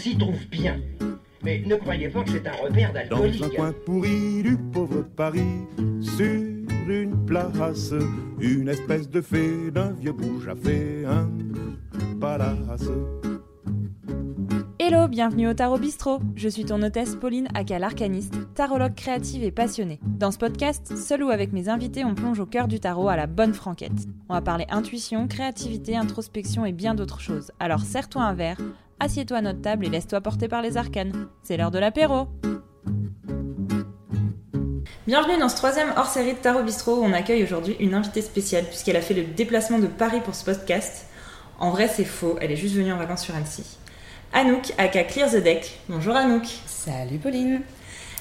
s'y trouve bien. Mais ne croyez pas que c'est un repère Dans un d'alcoolique. coin pourri du pauvre Paris, sur une place, une espèce de fée d'un vieux bouge a fait un palace. Hello, bienvenue au Tarot Bistrot. Je suis ton hôtesse Pauline aka l'arcaniste, tarologue créative et passionnée. Dans ce podcast, seul ou avec mes invités, on plonge au cœur du tarot à la bonne franquette. On va parler intuition, créativité, introspection et bien d'autres choses. Alors serre-toi un verre, assieds-toi à notre table et laisse-toi porter par les arcanes. C'est l'heure de l'apéro. Bienvenue dans ce troisième hors-série de Tarot Bistrot où on accueille aujourd'hui une invitée spéciale puisqu'elle a fait le déplacement de Paris pour ce podcast. En vrai, c'est faux, elle est juste venue en vacances sur Annecy. Anouk, aka Clear the Deck. Bonjour Anouk. Salut Pauline.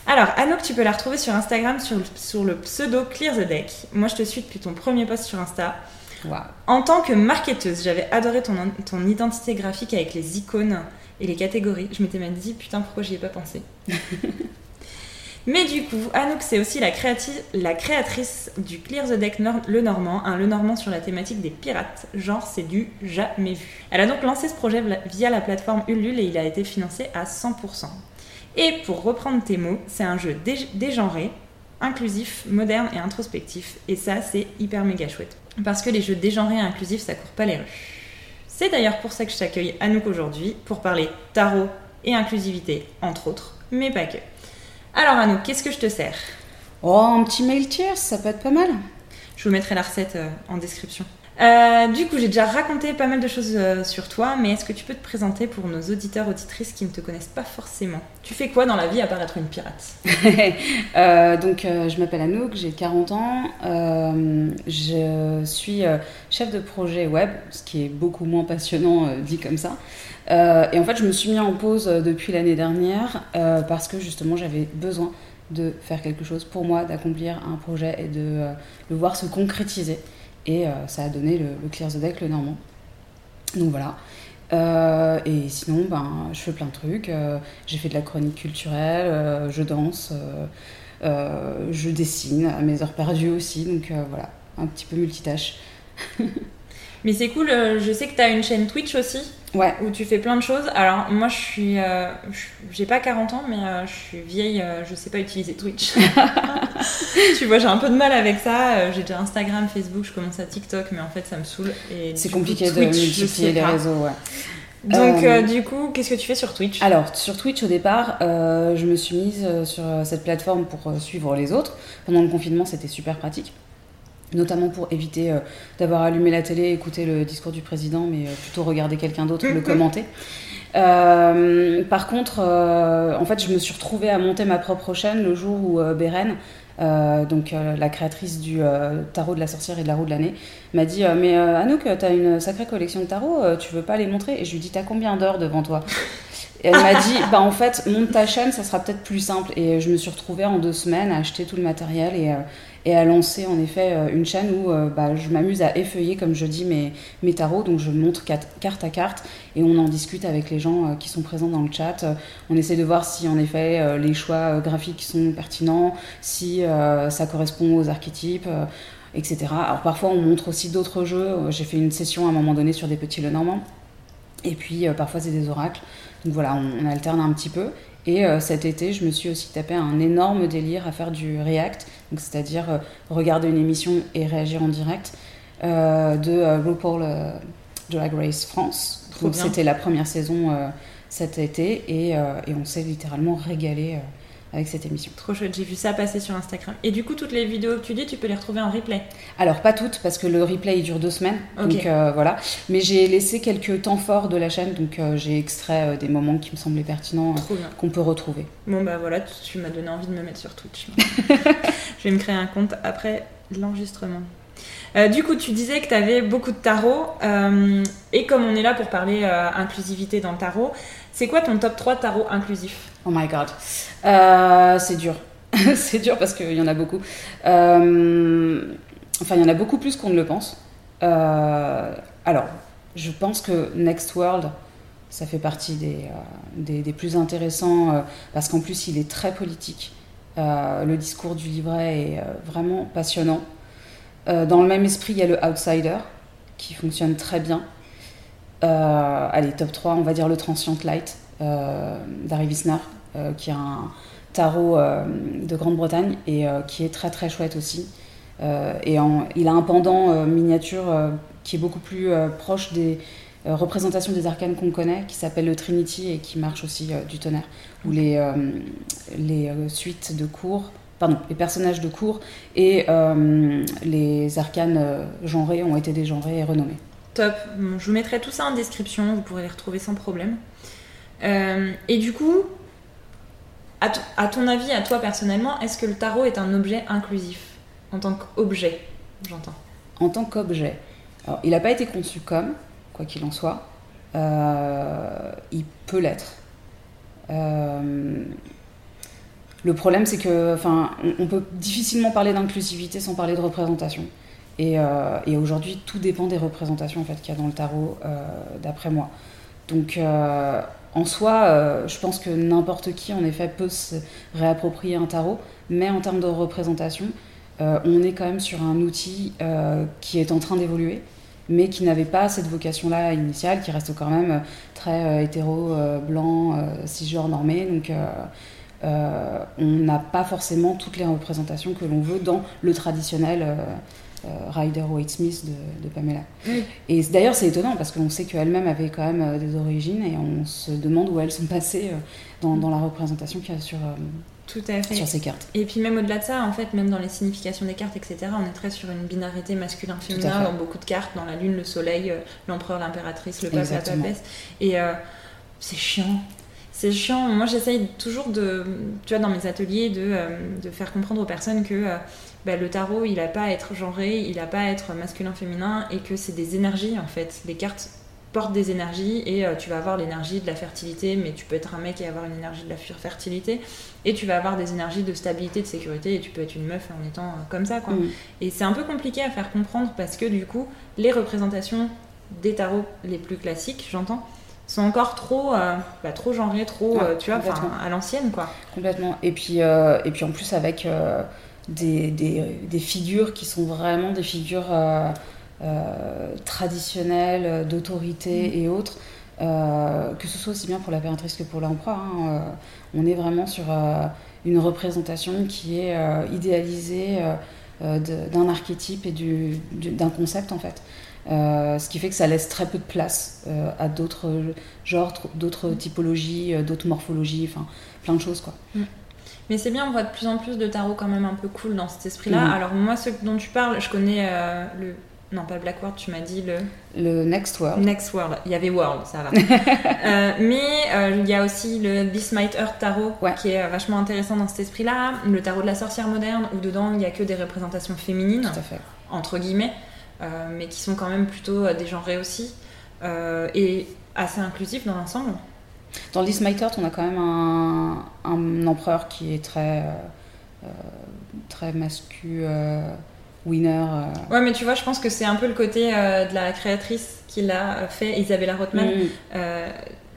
Alors, Anouk, tu peux la retrouver sur Instagram sur le, sur le pseudo Clear the Deck. Moi, je te suis depuis ton premier post sur Insta. En tant que marketeuse, j'avais adoré ton, ton identité graphique avec les icônes et les catégories. Je m'étais même dit, putain, pourquoi j'y ai pas pensé? Mais du coup, Anouk, c'est aussi la, créatrice du Clear the Deck Le Normand, un Le Normand sur la thématique des pirates. Genre, c'est du jamais vu. Elle a donc lancé ce projet via la plateforme Ulule et il a été financé à 100%. Et pour reprendre tes mots, c'est un jeu dé- dégenré, inclusif, moderne et introspectif. Et ça, c'est hyper méga chouette. Parce que les jeux dégenrés et inclusifs, ça court pas les rues. C'est d'ailleurs pour ça que je t'accueille Anouk aujourd'hui, pour parler tarot et inclusivité, entre autres, mais pas que. Alors Anouk, qu'est-ce que je te sers? Oh, un petit mail cheers, ça peut être pas mal. Je vous mettrai la recette euh, en description. Euh, du coup, j'ai déjà raconté pas mal de choses euh, sur toi, mais est-ce que tu peux te présenter pour nos auditeurs auditrices qui ne te connaissent pas forcément? Tu fais quoi dans la vie à part être une pirate? Euh, donc, je m'appelle Anouk, j'ai 40 ans. Je suis chef de projet web, ce qui est beaucoup moins passionnant dit comme ça. Et en fait, je me suis mis en pause depuis l'année dernière parce que justement, j'avais besoin de faire quelque chose pour moi, d'accomplir un projet et de le voir se concrétiser. Et euh, ça a donné le, le Clear the Deck, le Normand. Donc voilà. Euh, et sinon, ben, je fais plein de trucs. Euh, j'ai fait de la chronique culturelle, je danse, je dessine à mes heures perdues aussi. Donc voilà, un petit peu multitâche. Mais c'est cool, euh, je sais que tu as une chaîne Twitch aussi, Ouais, où tu fais plein de choses. Alors moi, je suis, euh, j'ai pas 40 ans, mais euh, je suis vieille, euh, je sais pas utiliser Twitch. tu vois, j'ai un peu de mal avec ça. J'ai déjà Instagram, Facebook, je commence à TikTok, mais en fait, ça me saoule. C'est coup, compliqué de Twitch, je multiplier les réseaux. Ouais. Donc, Euh, euh, du coup, qu'est-ce que tu fais sur Twitch? Alors, sur Twitch, au départ, euh, je me suis mise sur cette plateforme pour suivre les autres. Pendant le confinement, c'était super pratique. Notamment pour éviter euh, d'avoir allumé la télé, écouter le discours du président, mais euh, plutôt regarder quelqu'un d'autre le commenter. Euh, par contre, en fait, je me suis retrouvée à monter ma propre chaîne le jour où Beren, donc la créatrice du tarot de la sorcière et de la roue de l'année, m'a dit Mais Anouk, t'as une sacrée collection de tarots, tu veux pas les montrer? Et je lui dis T'as combien d'heures devant toi? Et elle m'a dit, bah en fait, monte ta chaîne, ça sera peut-être plus simple. Et je me suis retrouvée en deux semaines à acheter tout le matériel et, et à lancer en effet euh, une chaîne où euh, bah, je m'amuse à effeuiller, comme je dis, mes, tarots. Donc je montre carte à carte et on en discute avec les gens euh, qui sont présents dans le chat. On essaie de voir si en effet les choix graphiques sont pertinents, si ça correspond aux archétypes. etc. Alors parfois on montre aussi d'autres jeux. J'ai fait une session à un moment donné sur des petits Lenormand. Et puis parfois c'est des oracles. Donc voilà, on alterne un petit peu. Et euh, cet été, je me suis aussi tapé un énorme délire à faire du React, c'est-à-dire euh, regarder une émission et réagir en direct euh, de RuPaul Drag Race France. C'était la première saison cet été. Et, et on s'est littéralement régalé avec cette émission. Trop chouette, j'ai vu ça passer sur Instagram. Et du coup, toutes les vidéos que tu dis, tu peux les retrouver en replay. Alors pas toutes parce que le replay il dure deux semaines, Ok. donc euh, voilà. Mais j'ai laissé quelques temps forts de la chaîne, donc euh, j'ai extrait euh, des moments qui me semblaient pertinents qu'on peut retrouver. Bon bah voilà, tu tu m'as donné envie de me mettre sur Twitch. je vais me créer un compte après l'enregistrement. Euh, du coup, tu disais que tu avais beaucoup de tarot. euh, et comme on est là pour parler euh, inclusivité dans le tarot, c'est quoi ton top 3 tarot inclusif Oh my god. Euh, c'est dur. c'est dur parce qu'il y en a beaucoup. Euh, enfin, il y en a beaucoup plus qu'on ne le pense. Euh, alors, je pense que Next World, ça fait partie des, des, des plus intéressants parce qu'en plus, il est très politique. Le discours du livret est vraiment passionnant. Dans le même esprit, il y a le Outsider qui fonctionne très bien. Euh, allez, top 3, on va dire le Transient Light. d'Harry Wisner, qui est un tarot de Grande-Bretagne et qui est très très chouette aussi. et il a un pendant miniature qui est beaucoup plus proche des représentations des arcanes qu'on connaît, qui s'appelle le Trinity et qui marche aussi du tonnerre, où les, suites de cours pardon, les personnages de cours et euh, les arcanes euh, genrés ont été dégenrés et renommés. Je vous mettrai tout ça en description, vous pourrez les retrouver sans problème. Euh, et du coup, à, ton avis, à toi personnellement, est-ce que le tarot est un objet inclusif? En tant qu'objet, j'entends En tant qu'objet. Il n'a pas été conçu comme, quoi qu'il en soit. il peut l'être. Le problème, c'est que, enfin, on, peut difficilement parler d'inclusivité sans parler de représentation. Euh, et, aujourd'hui, tout dépend des représentations qu'il y a dans le tarot, euh, d'après moi. Donc, euh, en soi, je pense que n'importe qui, en effet, peut se réapproprier un tarot, mais en termes de représentation, on est quand même sur un outil qui est en train d'évoluer, mais qui n'avait pas cette vocation-là initiale, qui reste quand même très hétéro, blanc, cisgenre normé. Donc on n'a pas forcément toutes les représentations que l'on veut dans le traditionnel euh, euh, Rider Waite Smith de, Pamela. Et d'ailleurs, c'est étonnant parce qu'on sait qu'elle-même avait quand même des origines et on se demande où elles sont passées dans, la représentation qu'il y a sur, Tout à fait. sur ces cartes. Et puis même au-delà de ça, en fait, même dans les significations des cartes, etc., on est très sur une binarité masculin-féminin dans beaucoup de cartes, dans la lune, le soleil, l'empereur, l'impératrice, le pape, la papesse. Et c'est chiant c'est chiant. Moi, j'essaye toujours de, tu vois, dans mes ateliers, de, euh, de faire comprendre aux personnes que euh, bah, le tarot, il n'a pas à être genré, il n'a pas à être masculin-féminin, et que c'est des énergies, en fait. Les cartes portent des énergies, et euh, tu vas avoir l'énergie de la fertilité, mais tu peux être un mec et avoir une énergie de la fertilité, et tu vas avoir des énergies de stabilité, de sécurité, et tu peux être une meuf en étant comme ça, quoi. Mm. Et c'est un peu compliqué à faire comprendre, parce que du coup, les représentations des tarots les plus classiques, j'entends, sont encore trop, euh, bah, trop genrés, trop, euh, tu vois, à l'ancienne, quoi. Complètement. Et puis, euh, et puis en plus avec des, des, des, figures qui sont vraiment des figures traditionnelles, d'autorité mm. et autres. que ce soit aussi bien pour la l'impératrice que pour l'empereur. Hein, on est vraiment sur une représentation qui est idéalisée d'un archétype et d'un concept en fait. Euh, ce qui fait que ça laisse très peu de place euh, à d'autres genres, d'autres typologies, euh, d'autres morphologies, enfin plein de choses quoi. Mm. Mais c'est bien, on voit de plus en plus de tarots quand même un peu cool dans cet esprit-là. Mm. Alors moi, ce dont tu parles, je connais le... Non, pas Black World, tu m'as dit le... Le Next World. Next World. Il y avait World, ça va. mais il y a aussi le This Might Earth Tarot, qui est vachement intéressant dans cet esprit-là. Le tarot de la sorcière moderne, où dedans, il n'y a que des représentations féminines. Tout à fait. Entre guillemets. Euh, mais qui sont quand même plutôt euh, dégenrés aussi, euh, et assez inclusifs dans l'ensemble. Dans This My on a quand même un, un empereur qui est très, très mascu, winner. Ouais, mais tu vois, je pense que c'est un peu le côté de la créatrice qui l'a fait, Isabella Rothman. Mm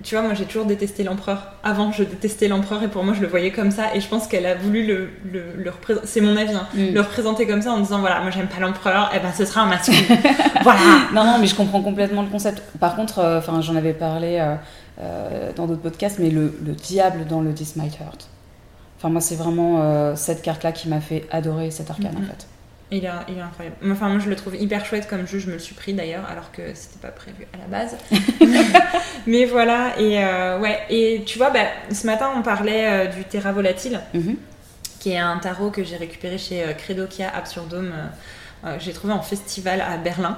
tu vois, moi j'ai toujours détesté l'empereur. Avant, je détestais l'empereur et pour moi je le voyais comme ça. Et je pense qu'elle a voulu le, le, représenter, c'est mon avis, hein, mm. le représenter comme ça en disant voilà, moi j'aime pas l'empereur, et eh ben ce sera un masculin. voilà. Non, non, mais je comprends complètement le concept. Par contre, euh, enfin, j'en avais parlé euh, euh, dans d'autres podcasts, mais le, diable dans le This Might Hurt. Enfin, moi c'est vraiment cette carte-là qui m'a fait adorer cet arcane en fait. Il est, incroyable. Enfin, moi, je le trouve hyper chouette comme jeu. Je me le suis pris d'ailleurs, alors que c'était pas prévu à la base. Mais voilà. Et euh, ouais. Et tu vois, bah, ce matin, on parlait euh, du Terra Volatile, mhm. qui est un tarot que j'ai récupéré chez euh, Credokia Absurdum. j'ai trouvé en festival à Berlin.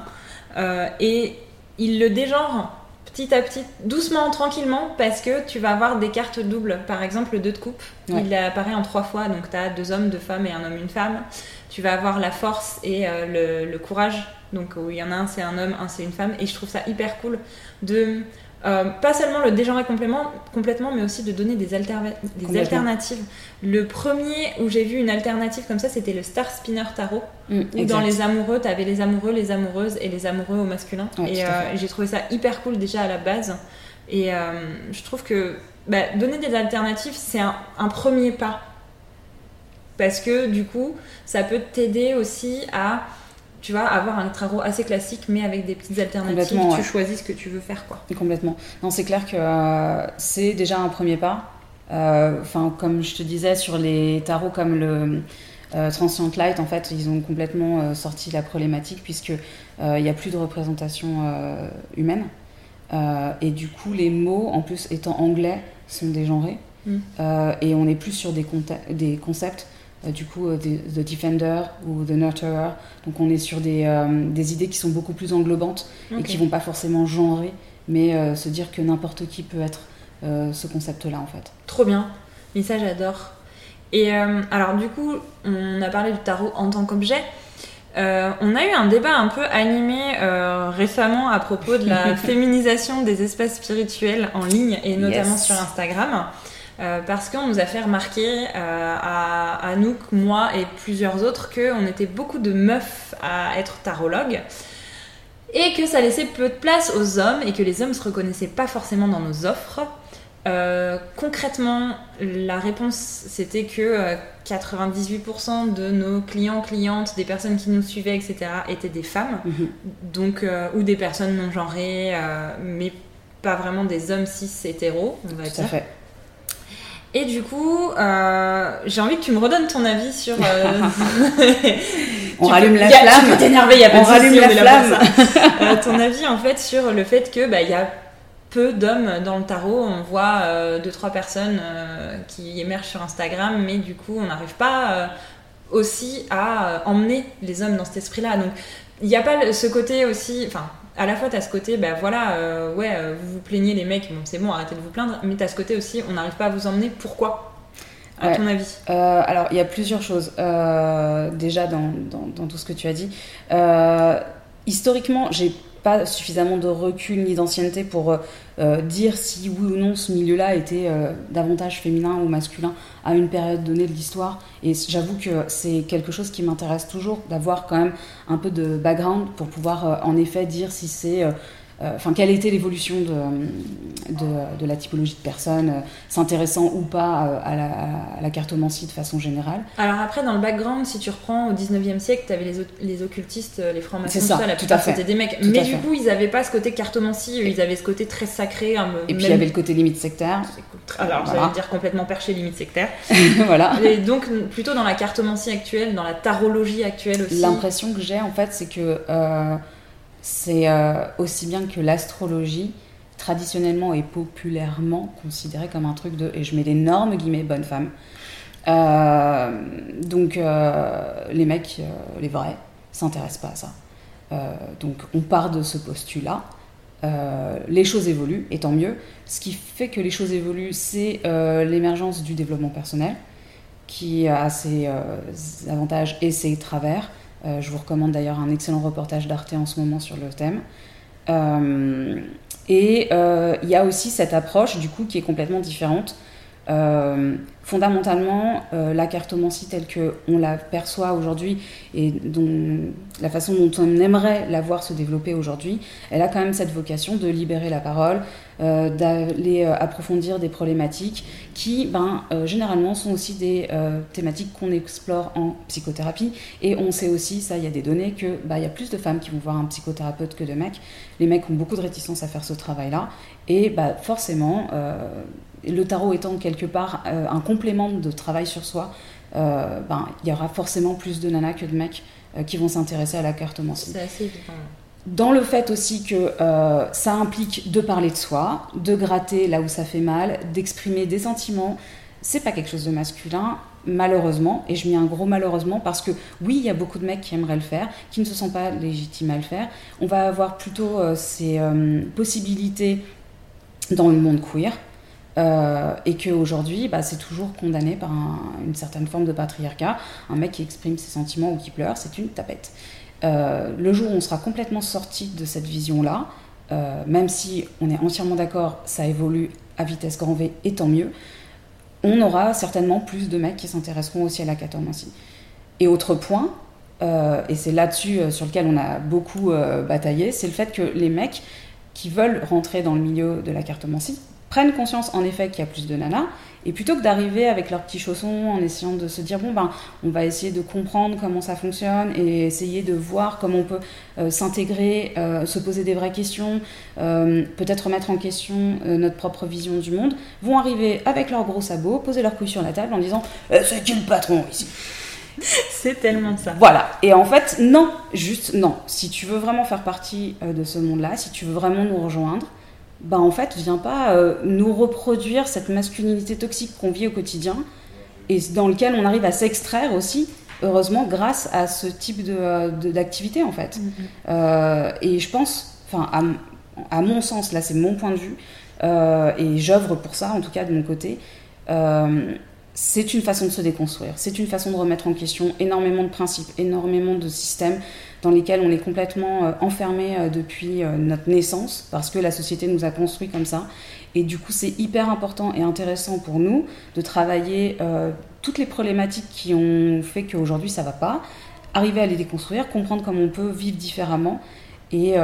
et il le dégenre petit à petit, doucement, tranquillement, parce que tu vas avoir des cartes doubles. Par exemple, le 2 de coupe, il apparaît en trois fois, donc tu as deux hommes, deux femmes et un homme, une femme. Tu vas avoir la force et euh, le, courage, donc où il y en a un c'est un homme, un c'est une femme, et je trouve ça hyper cool de euh, pas seulement le dégenrer complètement, mais aussi de donner des, des alternatives. Le premier où j'ai vu une alternative comme ça, c'était le Star Spinner Tarot, mm, où dans les amoureux, tu avais les amoureux, les amoureuses et les amoureux au masculin. et euh, j'ai trouvé ça hyper cool déjà à la base. Et euh, je trouve que bah, donner des alternatives, c'est un, premier pas. Parce que du coup, ça peut t'aider aussi à tu vas avoir un tarot assez classique, mais avec des petites alternatives. Tu ouais. choisis ce que tu veux faire, quoi. Complètement. Non, c'est clair que euh, c'est déjà un premier pas. Euh, Enfin, comme je te disais, sur les tarots comme le euh, Transient Light, en fait, ils ont complètement euh, sorti la problématique puisque il n'y a plus de représentation humaine. Et du coup, les mots, en plus étant anglais, sont dégenrés. Mm. Et on est plus sur des, concepts, du coup, euh, The Defender ou The Nurturer. Donc on est sur des, euh, des idées qui sont beaucoup plus englobantes et qui vont pas forcément genrer, mais euh, se dire que n'importe qui peut être euh, ce concept-là en fait. Trop bien. Mais ça, j'adore. Et euh, alors, du coup, on a parlé du tarot en tant qu'objet. Euh, on a eu un débat un peu animé euh, récemment à propos de la féminisation des espaces spirituels en ligne et notamment Yes. sur Instagram. Euh, parce qu'on nous a fait remarquer euh, à Anouk, moi et plusieurs autres qu'on était beaucoup de meufs à être tarologues et que ça laissait peu de place aux hommes et que les hommes se reconnaissaient pas forcément dans nos offres. Euh, concrètement, la réponse c'était que euh, 98% de nos clients, clientes, des personnes qui nous suivaient, etc., étaient des femmes, donc euh, ou des personnes non genrées, mais pas vraiment des hommes cis hétéros, on va Tout à fait. Et du coup, euh, j'ai envie que tu me redonnes ton avis sur. euh, On tu rallume peux- la a- flamme. Tu peux t'énerver, il y a pas On de souci, rallume la flamme. Euh, ton avis en fait sur le fait que bah il y a peu d'hommes dans le tarot. On voit euh, deux trois personnes qui émergent sur Instagram, mais du coup on n'arrive pas aussi à emmener les hommes dans cet esprit-là. Donc il n'y a pas ce côté aussi. Enfin, à la fois t'as ce côté, bah voilà, euh, ouais, euh, vous vous plaignez les mecs, bon c'est bon, arrêtez de vous plaindre. Mais t'as ce côté aussi, on n'arrive pas à vous emmener. Pourquoi? À Ouais. ton avis? Euh, alors, il y a plusieurs choses. Déjà, dans, dans- dans tout ce que tu as dit. Historiquement, j'ai pas suffisamment de recul ni d'ancienneté pour euh, euh, dire si oui ou non ce milieu-là était euh, davantage féminin ou masculin à une période donnée de l'histoire. Et j'avoue que c'est quelque chose qui m'intéresse toujours, d'avoir quand même un peu de background pour pouvoir en effet dire si c'est... euh, Enfin, quelle était l'évolution de, de, de la typologie de personnes, euh, s'intéressant ou pas euh, à la, à la cartomancie de façon générale. Alors après, dans le background, si tu reprends au 19e siècle, t'avais les, o- les occultistes, les francs-maçons, ça, ça, la tout plupart à fait. c'était des mecs. Tout Mais du fait. coup, ils avaient pas ce côté cartomancie, ils avaient ce côté très sacré. un- Et puis il même- y avait le côté limite sectaire. Alors, Voilà. j'allais dire complètement perché, limite sectaire. voilà. Et donc, plutôt dans la cartomancie actuelle, dans la tarologie actuelle aussi. L'impression que j'ai en fait, c'est que euh, c'est euh, aussi bien que l'astrologie traditionnellement et populairement considérée comme un truc de, et je mets d'énormes guillemets, bonne femme. Euh, donc euh, les mecs, les vrais, s'intéressent pas à ça. Donc on part de ce postulat. Les choses évoluent, et tant mieux. Ce qui fait que les choses évoluent, c'est l'émergence du développement personnel, qui a ses avantages et ses travers. Euh, je vous recommande d'ailleurs un excellent reportage d'Arte en ce moment sur le thème. Euh, et euh, il y a aussi cette approche, du coup, qui est complètement différente. Fondamentalement, euh, la cartomancie telle qu'on la perçoit aujourd'hui et dont, la façon dont on aimerait la voir se développer aujourd'hui, elle a quand même cette vocation de libérer la parole, euh, d'aller euh, approfondir des problématiques qui, ben, généralement, sont aussi des thématiques qu'on explore en psychothérapie. Et on sait aussi, ça, il y a des données, que bah, il y a plus de femmes qui vont voir un psychothérapeute que de mecs. Les mecs ont beaucoup de réticence à faire ce travail-là. Et bah, forcément, le tarot étant quelque part euh, un complément de travail sur soi, euh, ben, il y aura forcément plus de nanas que de mecs euh, qui vont s'intéresser à la cartomancie C'est assez évident. dans le fait aussi que ça implique de parler de soi, de gratter là où ça fait mal, d'exprimer des sentiments. C'est pas quelque chose de masculin, malheureusement, et je mets un gros malheureusement parce que oui, il y a beaucoup de mecs qui aimeraient le faire, qui ne se sentent pas légitimes à le faire. On va avoir plutôt euh, ces euh, possibilités dans le monde queer. Euh, et qu'aujourd'hui, bah, c'est toujours condamné par un- une certaine forme de patriarcat. Un mec qui exprime ses sentiments ou qui pleure, c'est une tapette. Euh, le jour où on sera complètement sorti de cette vision-là, euh, même si on est entièrement d'accord, ça évolue à vitesse grand V et tant mieux, on aura certainement plus de mecs qui s'intéresseront aussi à la cartomancie. Et autre point, et c'est là-dessus sur lequel on a beaucoup bataillé, c'est le fait que les mecs qui veulent rentrer dans le milieu de la cartomancie prennent conscience en effet qu'il y a plus de nanas, et plutôt que d'arriver avec leurs petits chaussons en essayant de se dire bon ben on va essayer de comprendre comment ça fonctionne et essayer de voir comment on peut euh, s'intégrer, euh, se poser des vraies questions, euh, peut-être remettre en question notre propre vision du monde, vont arriver avec leurs gros sabots, poser leurs couilles sur la table en disant c'est qui le patron ici? C'est tellement ça. Voilà. Et en fait, non, juste non. Si tu veux vraiment faire partie de ce monde-là, si tu veux vraiment nous rejoindre, bah en fait, viens pas euh, nous reproduire cette masculinité toxique qu'on vit au quotidien et dans lequel on arrive à s'extraire aussi, heureusement, grâce à ce type d'activité de, en fait. Mm-hmm. Euh, et je pense, enfin, à, à, mon sens, là c'est mon point de vue, euh, et j'œuvre pour ça en tout cas de mon côté. C'est une façon de se déconstruire, c'est une façon de remettre en question énormément de principes, énormément de systèmes, dans lesquels on est complètement euh, enfermé euh, depuis euh, notre naissance, parce que la société nous a construit comme ça. Et du coup, c'est hyper important et intéressant pour nous de travailler toutes les problématiques qui ont fait qu'aujourd'hui ça va pas, arriver à les déconstruire, comprendre comment on peut vivre différemment et,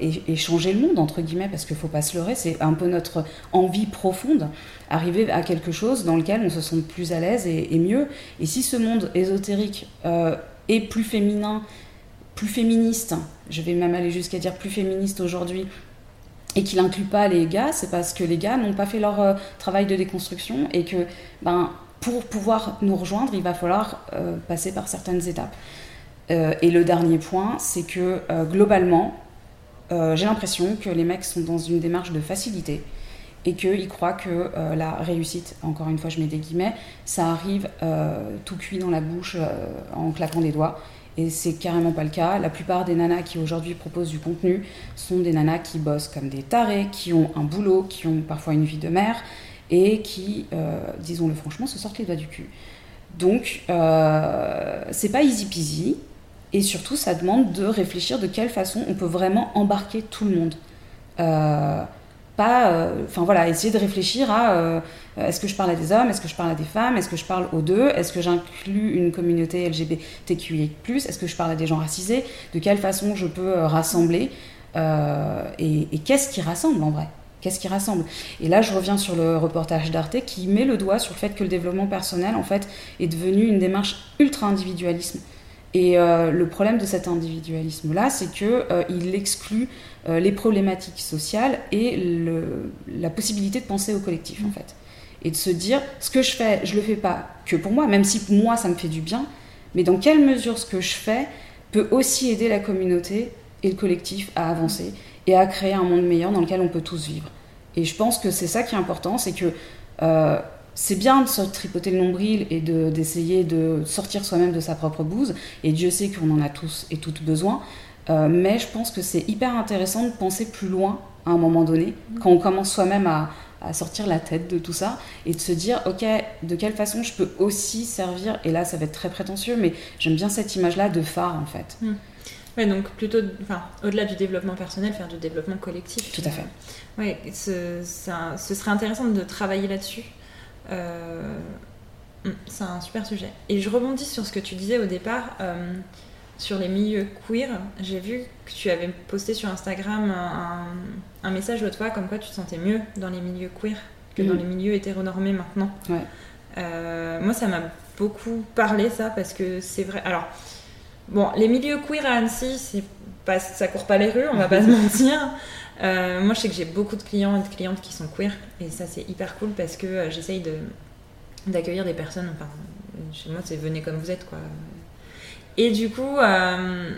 et, changer le monde, entre guillemets, parce qu'il ne faut pas se leurrer, c'est un peu notre envie profonde, arriver à quelque chose dans lequel on se sent plus à l'aise et, mieux. Et si ce monde ésotérique est plus féminin plus féministe, je vais même aller jusqu'à dire plus féministe aujourd'hui, et qu'il n'inclut pas les gars, c'est parce que les gars n'ont pas fait leur euh, travail de déconstruction et que ben, pour pouvoir nous rejoindre, il va falloir euh, passer par certaines étapes. Euh, et le dernier point, c'est que globalement, j'ai l'impression que les mecs sont dans une démarche de facilité et qu'ils croient que la réussite, encore une fois je mets des guillemets, ça arrive tout cuit dans la bouche en claquant des doigts et c'est carrément pas le cas. La plupart des nanas qui aujourd'hui proposent du contenu sont des nanas qui bossent comme des tarés, qui ont un boulot, qui ont parfois une vie de mère et qui, euh, disons-le franchement, se sortent les doigts du cul. Donc, euh, c'est pas easy peasy. Et surtout, ça demande de réfléchir de quelle façon on peut vraiment embarquer tout le monde. Euh, euh, enfin voilà, essayer de réfléchir à euh, est-ce que je parle à des hommes, est-ce que je parle à des femmes, est-ce que je parle aux deux, est-ce que j'inclus une communauté LGBTQIA+, est-ce que je parle à des gens racisés, de quelle façon je peux rassembler, et, et qu'est-ce qui rassemble en vrai? Qu'est-ce qui rassemble? Et là, je reviens sur le reportage d'Arte qui met le doigt sur le fait que le développement personnel, en fait, est devenu une démarche ultra individualisme. Et euh, le problème de cet individualisme-là, c'est qu'il euh, il exclut euh, les problématiques sociales et la possibilité de penser au collectif, en fait. Et de se dire, ce que je fais, je le fais pas que pour moi, même si moi, ça me fait du bien, mais dans quelle mesure ce que je fais peut aussi aider la communauté et le collectif à avancer et à créer un monde meilleur dans lequel on peut tous vivre. Et je pense que c'est ça qui est important, c'est que c'est bien de se tripoter le nombril et d'essayer de, sortir soi-même de sa propre bouse, et Dieu sait qu'on en a tous et toutes besoin, euh, mais je pense que c'est hyper intéressant de penser plus loin à un moment donné, quand on commence soi-même à, sortir la tête de tout ça, et de se dire, ok, de quelle façon je peux aussi servir, et là ça va être très prétentieux, mais j'aime bien cette image-là de phare en fait. Hmm. Ouais, donc plutôt, enfin, au-delà du développement personnel, faire du développement collectif. Tout à fait. Ouais, ce, ce serait intéressant de travailler là-dessus. Euh, hmm, c'est un super sujet. Et je rebondis sur ce que tu disais au départ euh, sur les milieux queer. J'ai vu que tu avais posté sur Instagram un, message l'autre fois comme quoi tu te sentais mieux dans les milieux queer que dans mm. les milieux hétéronormés maintenant. Euh, moi, ça m'a beaucoup parlé ça parce que c'est vrai. Alors, bon, les milieux queer à Annecy, c'est pas, ça court pas les rues, on va pas se mentir. Euh, moi, je sais que j'ai beaucoup de clients et de clientes qui sont queer, et ça, c'est hyper cool parce que euh, j'essaye de, d'accueillir des personnes. Enfin, chez moi, c'est venez comme vous êtes, quoi. Et du coup, euh,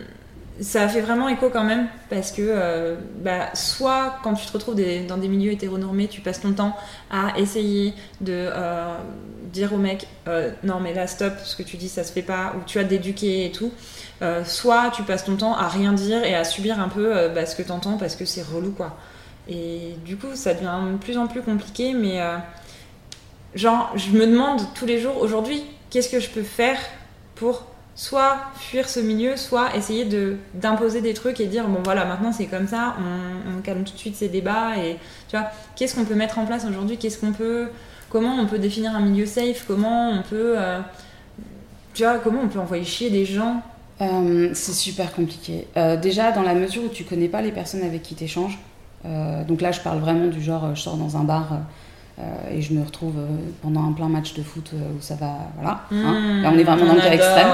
ça fait vraiment écho quand même parce que, bah, soit quand tu te retrouves dans des milieux hétéronormés, tu passes ton temps à essayer de dire au mec non, mais là, stop, ce que tu dis, ça se fait pas, ou tu as d'éduquer et tout. Euh, soit tu passes ton temps à rien dire et à subir un peu euh, bah, ce que t'entends parce que c'est relou quoi. Et du coup, ça devient de plus en plus compliqué, mais euh, genre, je me demande tous les jours aujourd'hui, qu'est-ce que je peux faire pour soit fuir ce milieu, soit essayer de d'imposer des trucs et dire bon voilà maintenant c'est comme ça, on, calme tout de suite ces débats et tu vois qu'est-ce qu'on peut mettre en place aujourd'hui, qu'est-ce qu'on peut, comment on peut définir un milieu safe, comment on peut, tu vois comment on peut envoyer chier des gens? Euh, c'est super compliqué. Euh, déjà, dans la mesure où tu connais pas les personnes avec qui tu échanges, Euh, donc là, je parle vraiment du genre, euh, je sors dans un bar euh, et je me retrouve euh, pendant un plein match de foot euh, où ça va, voilà. hein. Mmh, là, on est vraiment dans le cas extrême.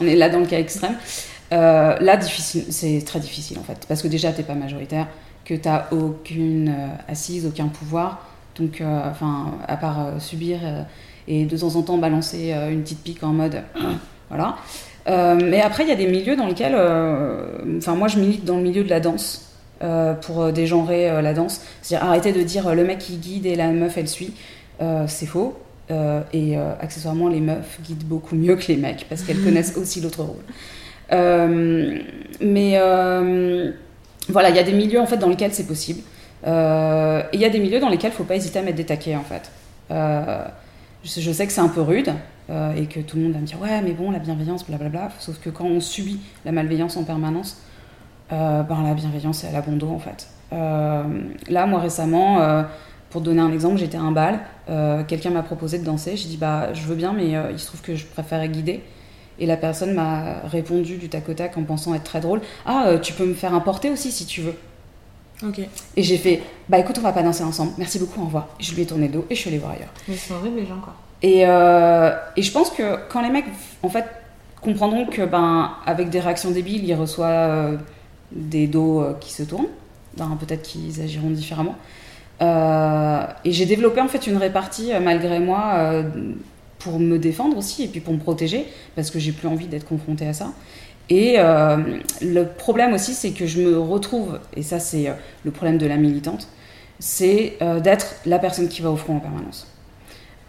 On est là dans le cas extrême. Euh, là, difficile, c'est très difficile en fait, parce que déjà, t'es pas majoritaire, que t'as aucune euh, assise, aucun pouvoir. Donc, euh, enfin, à part euh, subir euh, et de temps en temps balancer euh, une petite pique en mode, voilà. Euh, mais après, il y a des milieux dans lesquels, euh, enfin, moi, je milite dans le milieu de la danse. Euh, pour euh, dégenrer euh, la danse, c'est-à-dire arrêter de dire le mec il guide et la meuf elle suit, c'est faux. Et accessoirement, les meufs guident beaucoup mieux que les mecs parce qu'elles connaissent aussi l'autre rôle. Mais voilà, il y a des milieux en fait dans lesquels c'est possible. Euh, et il y a des milieux dans lesquels il faut pas hésiter à mettre des taquets en fait. Euh, je, je sais que c'est un peu rude euh, et que tout le monde va me dire ouais mais bon la bienveillance blablabla. Sauf que quand on subit la malveillance en permanence, euh, ben, la bienveillance elle a bon dos en fait. Euh, là moi récemment, euh, pour donner un exemple, j'étais à un bal, euh, quelqu'un m'a proposé de danser, j'ai dit bah je veux bien mais il se trouve que je préférais guider. Et la personne m'a répondu du tac au tac en pensant être très drôle. Ah, tu peux me faire un porté aussi si tu veux. Ok. Et j'ai fait, bah écoute, on va pas danser ensemble. Merci beaucoup, au revoir. Et je lui ai tourné le dos et je suis allée voir ailleurs. Mais c'est horrible les gens quoi. Et, euh, et je pense que quand les mecs, en fait, comprendront que, ben, avec des réactions débiles, ils reçoivent euh, des dos euh, qui se tournent, peut-être qu'ils agiront différemment. Euh, et j'ai développé en fait une répartie euh, malgré moi pour me défendre aussi et puis pour me protéger parce que j'ai plus envie d'être confrontée à ça. Et le problème aussi, c'est que je me retrouve, et ça c'est le problème de la militante, c'est d'être la personne qui va au front en permanence.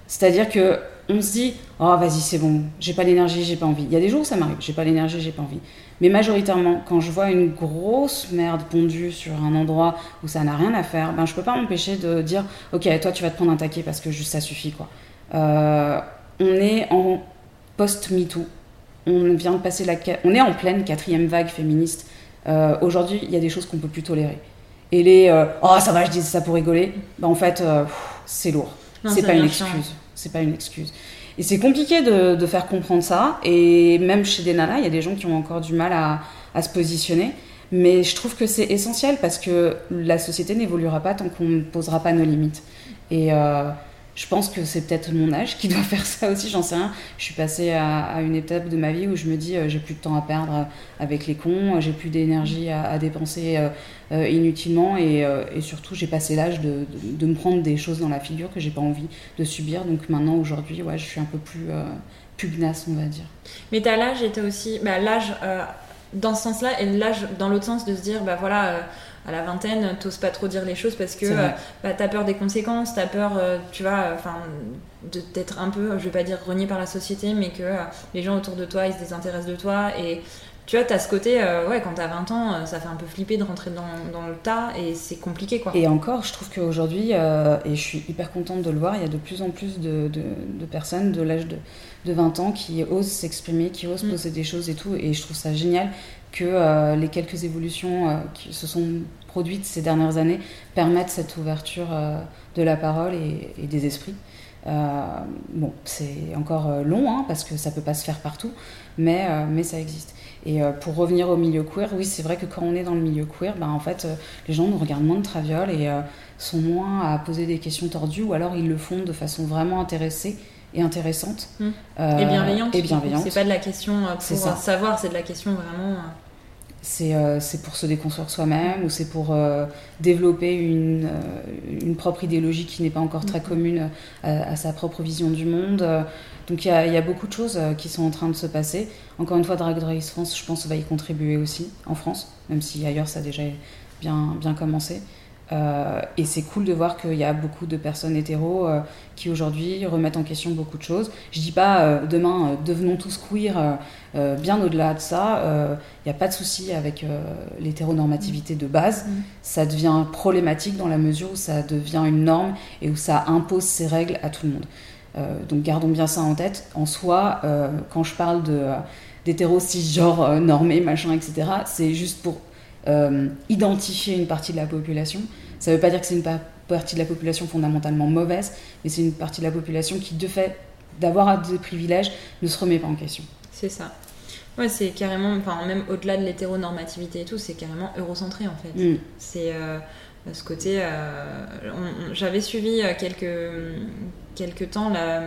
C'est-à-dire que on se dit, oh vas-y c'est bon, j'ai pas l'énergie, j'ai pas envie. Il y a des jours où ça m'arrive, j'ai pas l'énergie, j'ai pas envie. Mais majoritairement, quand je vois une grosse merde pondue sur un endroit où ça n'a rien à faire, ben je peux pas m'empêcher de dire, ok toi tu vas te prendre un taquet parce que juste ça suffit quoi. Euh, on est en post-MeToo. On vient de passer la, on est en pleine quatrième vague féministe. Euh, Aujourd'hui, il y a des choses qu'on peut plus tolérer. Et les, euh, oh ça va, je dis ça pour rigoler. Ben en fait, euh, c'est lourd. C'est pas une excuse. C'est pas une excuse. Et c'est compliqué de, de faire comprendre ça. Et même chez des nanas, il y a des gens qui ont encore du mal à, se positionner. Mais je trouve que c'est essentiel parce que la société n'évoluera pas tant qu'on ne posera pas nos limites. Et euh, je pense que c'est peut-être mon âge qui doit faire ça aussi, j'en sais rien. Je suis passée à, une étape de ma vie où je me dis euh, j'ai plus de temps à perdre avec les cons, j'ai plus d'énergie à, dépenser euh, euh, inutilement et, euh, surtout j'ai passé l'âge de, de, me prendre des choses dans la figure que j'ai pas envie de subir. Donc maintenant, aujourd'hui, ouais, je suis un peu plus euh, pugnace, on va dire. Mais t'as l'âge t'as aussi bah, l'âge euh, dans ce sens-là et l'âge dans l'autre sens de se dire bah voilà euh, à la vingtaine t'oses pas trop dire les choses parce que euh, bah, t'as peur des conséquences, t'as peur euh, tu vois enfin de d'être un peu je vais pas dire renié par la société mais que euh, les gens autour de toi ils se désintéressent de toi et tu vois, t'as ce côté, euh, ouais, quand t'as 20 ans, euh, ça fait un peu flipper de rentrer dans, dans le tas et c'est compliqué, quoi. Et encore, je trouve qu'aujourd'hui, euh, et je suis hyper contente de le voir, il y a de plus en plus de, de, de personnes de l'âge de, de 20 ans qui osent s'exprimer, qui osent Mm. poser des choses et tout. Et je trouve ça génial que euh, les quelques évolutions euh, qui se sont produites ces dernières années permettent cette ouverture euh, de la parole et, des esprits. Bon, c'est encore long, hein, parce que ça peut pas se faire partout, mais, mais ça existe. Et pour revenir au milieu queer, oui, c'est vrai que quand on est dans le milieu queer, ben, en fait, les gens nous regardent moins de traviole et sont moins à poser des questions tordues, ou alors ils le font de façon vraiment intéressée et intéressante. Mm. Euh, et bienveillante. Et bienveillante. C'est pas de la question euh, pour ça. savoir, c'est de la question vraiment. euh, C'est euh, pour se déconstruire soi-même ou c'est pour euh, développer une, une propre idéologie qui n'est pas encore très Mhm. commune à, à sa propre vision du monde. Donc il y, y a beaucoup de choses qui sont en train de se passer. Encore une fois, Drag Race France, je pense, va y contribuer aussi en France, même si ailleurs ça a déjà bien, bien commencé. Euh, et c'est cool de voir qu'il y a beaucoup de personnes hétéros euh, qui aujourd'hui remettent en question beaucoup de choses. Je dis pas euh, demain devenons tous queer, bien au-delà de ça. Il n'y a pas de souci avec l'hétéronormativité de base. Mm. Ça devient problématique dans la mesure où ça devient une norme et où ça impose ses règles à tout le monde. Donc gardons bien ça en tête. En soi, quand je parle de d'hétéros cisgenres normés, machin, etc., c'est juste pour euh, identifier une partie de la population. Ça ne veut pas dire que c'est une pa- partie de la population fondamentalement mauvaise, mais c'est une partie de la population qui, de fait d'avoir des privilèges, ne se remet pas en question. C'est ça. Ouais, c'est carrément, enfin, même au-delà de l'hétéronormativité et tout, c'est carrément eurocentré en fait. Mm. C'est. euh, ce côté. J'avais suivi quelques, quelques temps la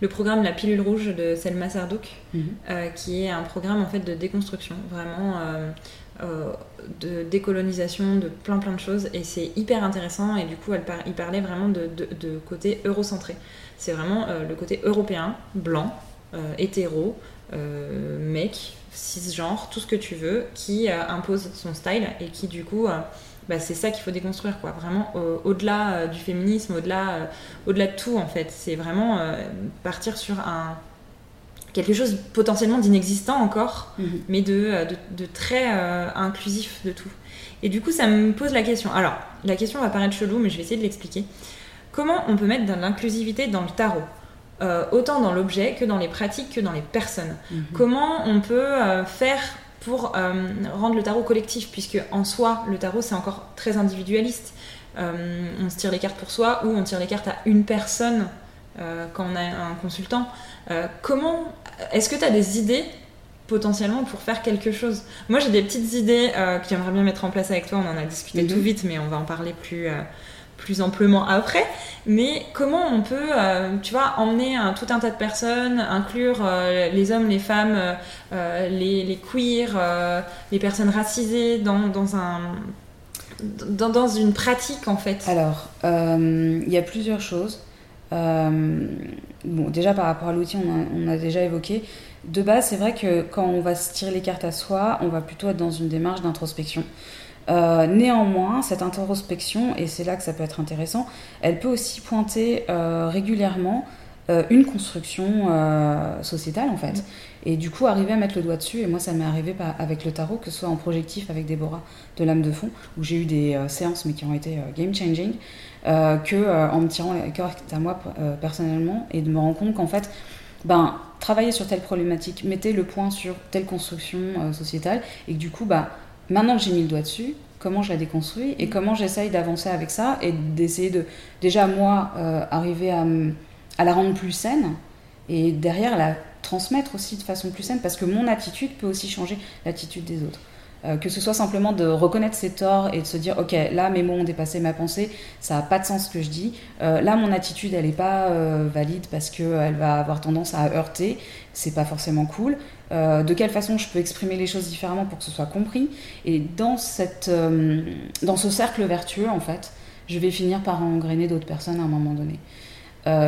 le programme La Pilule Rouge de Selma Sardouk, mhm. euh, qui est un programme en fait de déconstruction, vraiment euh, euh, de décolonisation de plein plein de choses. Et c'est hyper intéressant. Et du coup, elle il parlait vraiment de, de, côté eurocentré. C'est vraiment le côté européen, blanc, hétéro, mec, cisgenre, tout ce que tu veux, qui impose son style et qui du coup bah, c'est ça qu'il faut déconstruire, quoi. Vraiment au-delà euh, du féminisme, au-delà, euh, au-delà de tout, en fait. C'est vraiment euh, partir sur un quelque chose potentiellement d'inexistant encore, mhm. mais de, de, très inclusif de tout. Et du coup, ça me pose la question. Alors, la question va paraître chelou, mais je vais essayer de l'expliquer. Comment on peut mettre de l'inclusivité dans le tarot autant dans l'objet que dans les pratiques que dans les personnes? Mhm. Comment on peut faire pour euh, rendre le tarot collectif, puisque en soi, le tarot, c'est encore très individualiste. Euh, on se tire les cartes pour soi ou on tire les cartes à une personne euh, quand on a un consultant. comment Est-ce que tu as des idées potentiellement pour faire quelque chose? Moi, j'ai des petites idées que j'aimerais bien mettre en place avec toi. On en a discuté mhm. tout vite, mais on va en parler plus plus amplement après, mais comment on peut, euh, tu vois, emmener un, tout un tas de personnes, inclure euh, les hommes, les femmes, euh, les, les, queers, les personnes racisées dans, dans un... Dans, dans, une pratique en fait? Alors, il y a plusieurs choses. bon, déjà par rapport à l'outil, on, on, a déjà évoqué. De base, c'est vrai que quand on va se tirer les cartes à soi, on va plutôt être dans une démarche d'introspection. Euh, néanmoins, cette introspection, et c'est là que ça peut être intéressant, elle peut aussi pointer euh, régulièrement euh, une construction sociétale en fait. Et du coup, arriver à mettre le doigt dessus, et moi ça m'est arrivé avec le tarot, que ce soit en projectif avec Déborah de l'âme de fond, où j'ai eu des séances mais qui ont été game changing, que en me tirant les cartes à moi personnellement, et de me rendre compte qu'en fait, ben, travailler sur telle problématique, mettez le point sur telle construction sociétale, et que du coup, bah, maintenant que j'ai mis le doigt dessus, comment je la déconstruis et comment j'essaye d'avancer avec ça et d'essayer de, déjà moi, euh, arriver à, la rendre plus saine et derrière la transmettre aussi de façon plus saine parce que mon attitude peut aussi changer l'attitude des autres. Euh, que ce soit simplement de reconnaître ses torts et de se dire ok là mes mots ont dépassé ma pensée ça n'a pas de sens ce que je dis. Euh, là mon attitude elle n'est pas valide parce qu'elle va avoir tendance à heurter. C'est pas forcément cool de quelle façon je peux exprimer les choses différemment pour que ce soit compris et dans cette dans ce cercle vertueux en fait je vais finir par engrainer d'autres personnes à un moment donné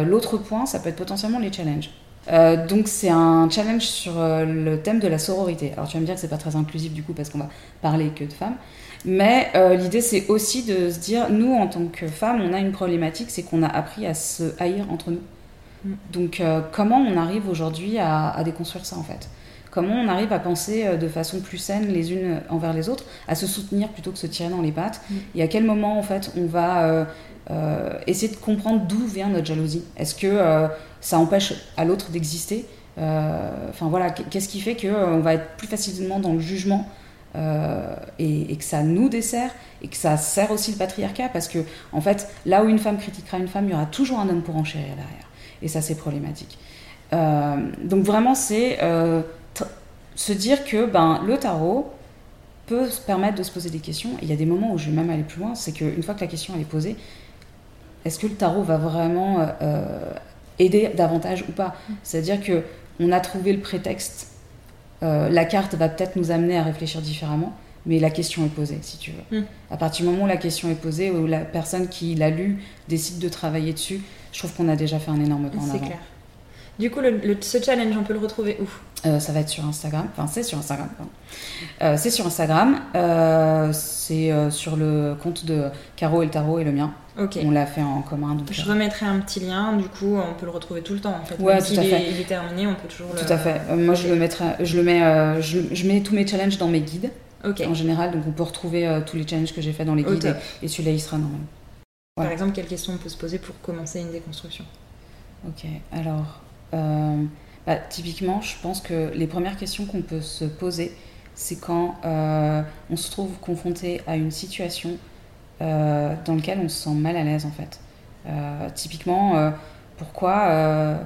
l'autre point ça peut être potentiellement les challenges euh, donc c'est un challenge sur euh, le thème de la sororité. Alors tu vas me dire que c'est pas très inclusif du coup parce qu'on va parler que de femmes, mais euh, l'idée c'est aussi de se dire nous en tant que femmes on a une problématique, c'est qu'on a appris à se haïr entre nous. Mm. Donc comment on arrive aujourd'hui à, déconstruire ça en fait? Comment on arrive à penser de façon plus saine les unes envers les autres, à se soutenir plutôt que se tirer dans les pattes. Mm. Et à quel moment en fait on va essayer de comprendre d'où vient notre jalousie? Est-ce que ça empêche à l'autre d'exister? Euh, enfin voilà, qu'est-ce qui fait qu'on euh, va être plus facilement dans le jugement euh, et, que ça nous dessert et que ça sert aussi le patriarcat? Parce que en fait là où une femme critiquera une femme il y aura toujours un homme pour enchérir derrière. Et ça c'est problématique. Donc vraiment c'est se dire que ben, le tarot peut se permettre de se poser des questions et il y a des moments où je vais même aller plus loin c'est qu'une fois que la question elle est posée est-ce que le tarot va vraiment aider davantage ou pas? C'est-à-dire que on a trouvé le prétexte, euh, la carte va peut-être nous amener à réfléchir différemment, mais la question est posée, si tu veux. Hmm. À partir du moment où la question est posée, où la personne qui l'a lu décide de travailler dessus, je trouve qu'on a déjà fait un énorme pas en avant. C'est clair. Du coup, le, ce challenge, on peut le retrouver où? Euh, Ça va être sur Instagram. Enfin, c'est sur Instagram. Euh, c'est sur Instagram. Euh, c'est sur le compte de Caro et le tarot et le mien. Ok. On l'a fait en commun. Je remettrai un petit lien. Du coup, on peut le retrouver tout le temps. En fait. Ouais, tout à fait. il est terminé, on peut toujours le. Tout à fait. moi, je le mettrai. Je le mets. Je, mets tous mes challenges dans mes guides. Ok. En général, donc on peut retrouver tous les challenges que j'ai fait dans les guides et, et celui-là, il sera normal. Par exemple, quelles questions on peut se poser pour commencer une déconstruction? Ok. Alors. Euh, bah, typiquement, je pense que les premières questions qu'on peut se poser, c'est quand euh, on se trouve confronté à une situation euh, dans laquelle on se sent mal à l'aise en fait. typiquement, pourquoi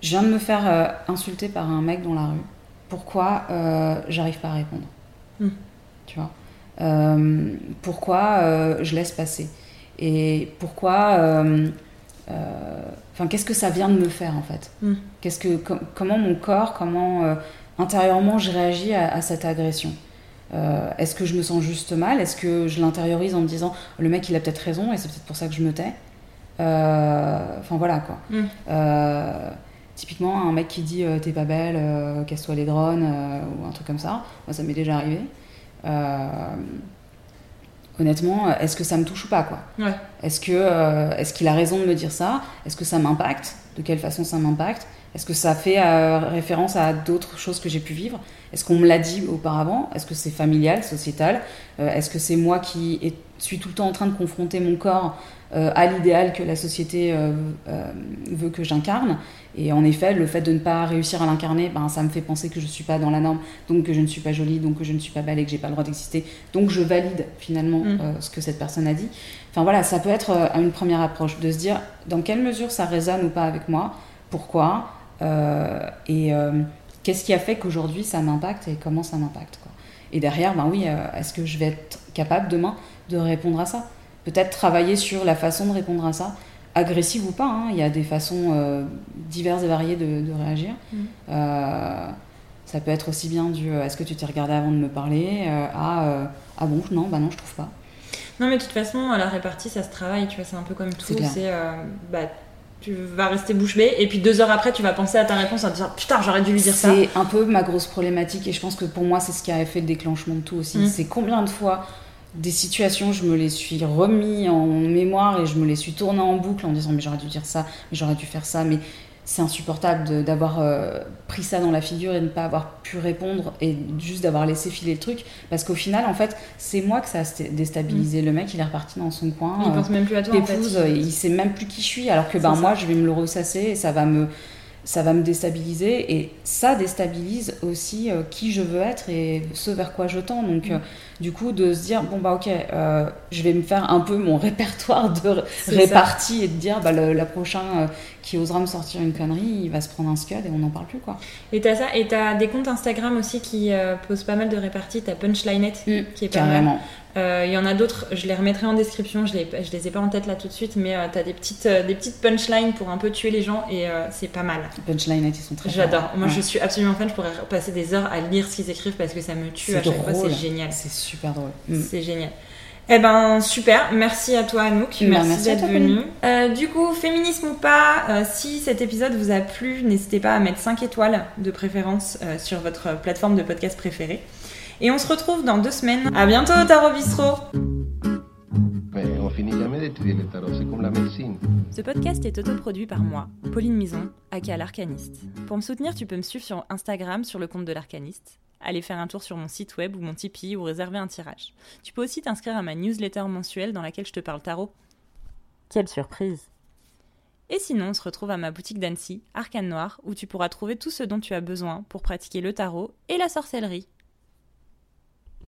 je viens de me faire insulter par un mec dans la rue Pourquoi j'arrive pas à répondre hmm. Tu vois? Euh, pourquoi euh, je laisse passer? Et pourquoi. euh, Enfin, qu'est-ce que ça vient de me faire en fait Mm. Qu'est-ce que, com- comment mon corps, comment euh, intérieurement je réagis à, à cette agression? Euh, Est-ce que je me sens juste mal? Est-ce que je l'intériorise en me disant le mec il a peut-être raison et c'est peut-être pour ça que je me tais Euh, Enfin voilà quoi. Mm. Euh, typiquement, un mec qui dit t'es pas belle, casse-toi les drones ou un truc comme ça, moi ça m'est déjà arrivé. Euh, honnêtement, est-ce que ça me touche ou pas quoi Ouais. Est-ce que euh, est-ce qu'il a raison de me dire ça Est-ce que ça m'impacte De quelle façon ça m'impacte Est-ce que ça fait euh, référence à d'autres choses que j'ai pu vivre Est-ce qu'on me l'a dit auparavant Est-ce que c'est familial, sociétal Euh, Est-ce que c'est moi qui est- suis tout le temps en train de confronter mon corps euh, à l'idéal que la société euh, euh, veut que j'incarne Et en effet, le fait de ne pas réussir à l'incarner, ben, ça me fait penser que je ne suis pas dans la norme, donc que je ne suis pas jolie, donc que je ne suis pas belle et que j'ai pas le droit d'exister. Donc je valide finalement Mm. euh, ce que cette personne a dit. Enfin voilà, ça peut être euh, une première approche de se dire dans quelle mesure ça résonne ou pas avec moi, pourquoi, euh, et euh, qu'est-ce qui a fait qu'aujourd'hui ça m'impacte et comment ça m'impacte. Et derrière, ben oui, euh, est-ce que je vais être capable demain de répondre à ça? Peut-être travailler sur la façon de répondre à ça, agressive ou pas. hein, Il y a des façons euh, diverses et variées de, de réagir. Mhm. Euh, ça peut être aussi bien du euh, est-ce que tu t'es regardé avant de me parler à ah bon, non, bah non, je trouve pas. Non, mais de toute façon, la répartie, ça se travaille, tu vois, c'est un peu comme tout. C'est bah, tu vas rester bouche bée, et puis deux heures après, tu vas penser à ta réponse en te disant Putain, j'aurais dû lui dire ça. C'est un peu ma grosse problématique et je pense que pour moi c'est ce qui a fait le déclenchement de tout aussi. Mm. C'est combien de fois des situations je me les suis remis en mémoire et je me les suis tournées en boucle en disant mais j'aurais dû dire ça, mais j'aurais dû faire ça, mais c'est insupportable d'avoir euh, pris ça dans la figure et de ne pas avoir pu répondre et juste d'avoir laissé filer le truc parce qu'au final en fait c'est moi que ça a déstabilisé. Le mec il est reparti dans son coin. Il euh, pense même plus à toi, en fait. Euh, il sait même plus qui je suis, alors que ben, ça. moi je vais me le ressasser et ça va me, ça va me déstabiliser et ça déstabilise aussi euh, qui je veux être et ce vers quoi je tends. Donc Mm. euh, du coup de se dire bon bah ok, euh, je vais me faire un peu mon répertoire de répartie et de dire bah le, la prochain euh, qui osera me sortir une connerie, il va se prendre un scud et on n'en parle plus quoi. Et t'as ça, et t'as des comptes Instagram aussi qui euh, posent pas mal de réparties. T'as Punchlinette qui est pas mal. Carrément. Euh, Il y en a d'autres, je les remettrai en description, je les, je les ai pas en tête là tout de suite, mais euh, t'as des petites, des petites punchlines pour un peu tuer les gens et c'est pas mal. Punchline ils sont très J'adore. Moi Ouais. je suis absolument fan, je pourrais passer des heures à lire ce qu'ils écrivent parce que ça me tue à chaque fois, drôle. c'est génial. C'est super drôle. Mm. C'est génial. Eh ben super, merci à toi Anouk, Bah, merci, d'être venue. Euh, du coup, féminisme ou pas, euh, si cet épisode vous a plu, n'hésitez pas à mettre 5 étoiles de préférence euh, sur votre plateforme de podcast préférée. Et on se retrouve dans deux semaines. À bientôt Tarot Bistro Mais on finit jamais d'étudier le tarot, c'est comme la médecine. Ce podcast est autoproduit par moi, Pauline Mison, aka l'Arcaniste. Pour me soutenir, tu peux me suivre sur Instagram sur le compte de l'Arcaniste, aller faire un tour sur mon site web ou mon Tipeee ou réserver un tirage. Tu peux aussi t'inscrire à ma newsletter mensuelle dans laquelle je te parle tarot. Quelle surprise Et sinon, on se retrouve à ma boutique d'Annecy, Arcane Noir, où tu pourras trouver tout ce dont tu as besoin pour pratiquer le tarot et la sorcellerie.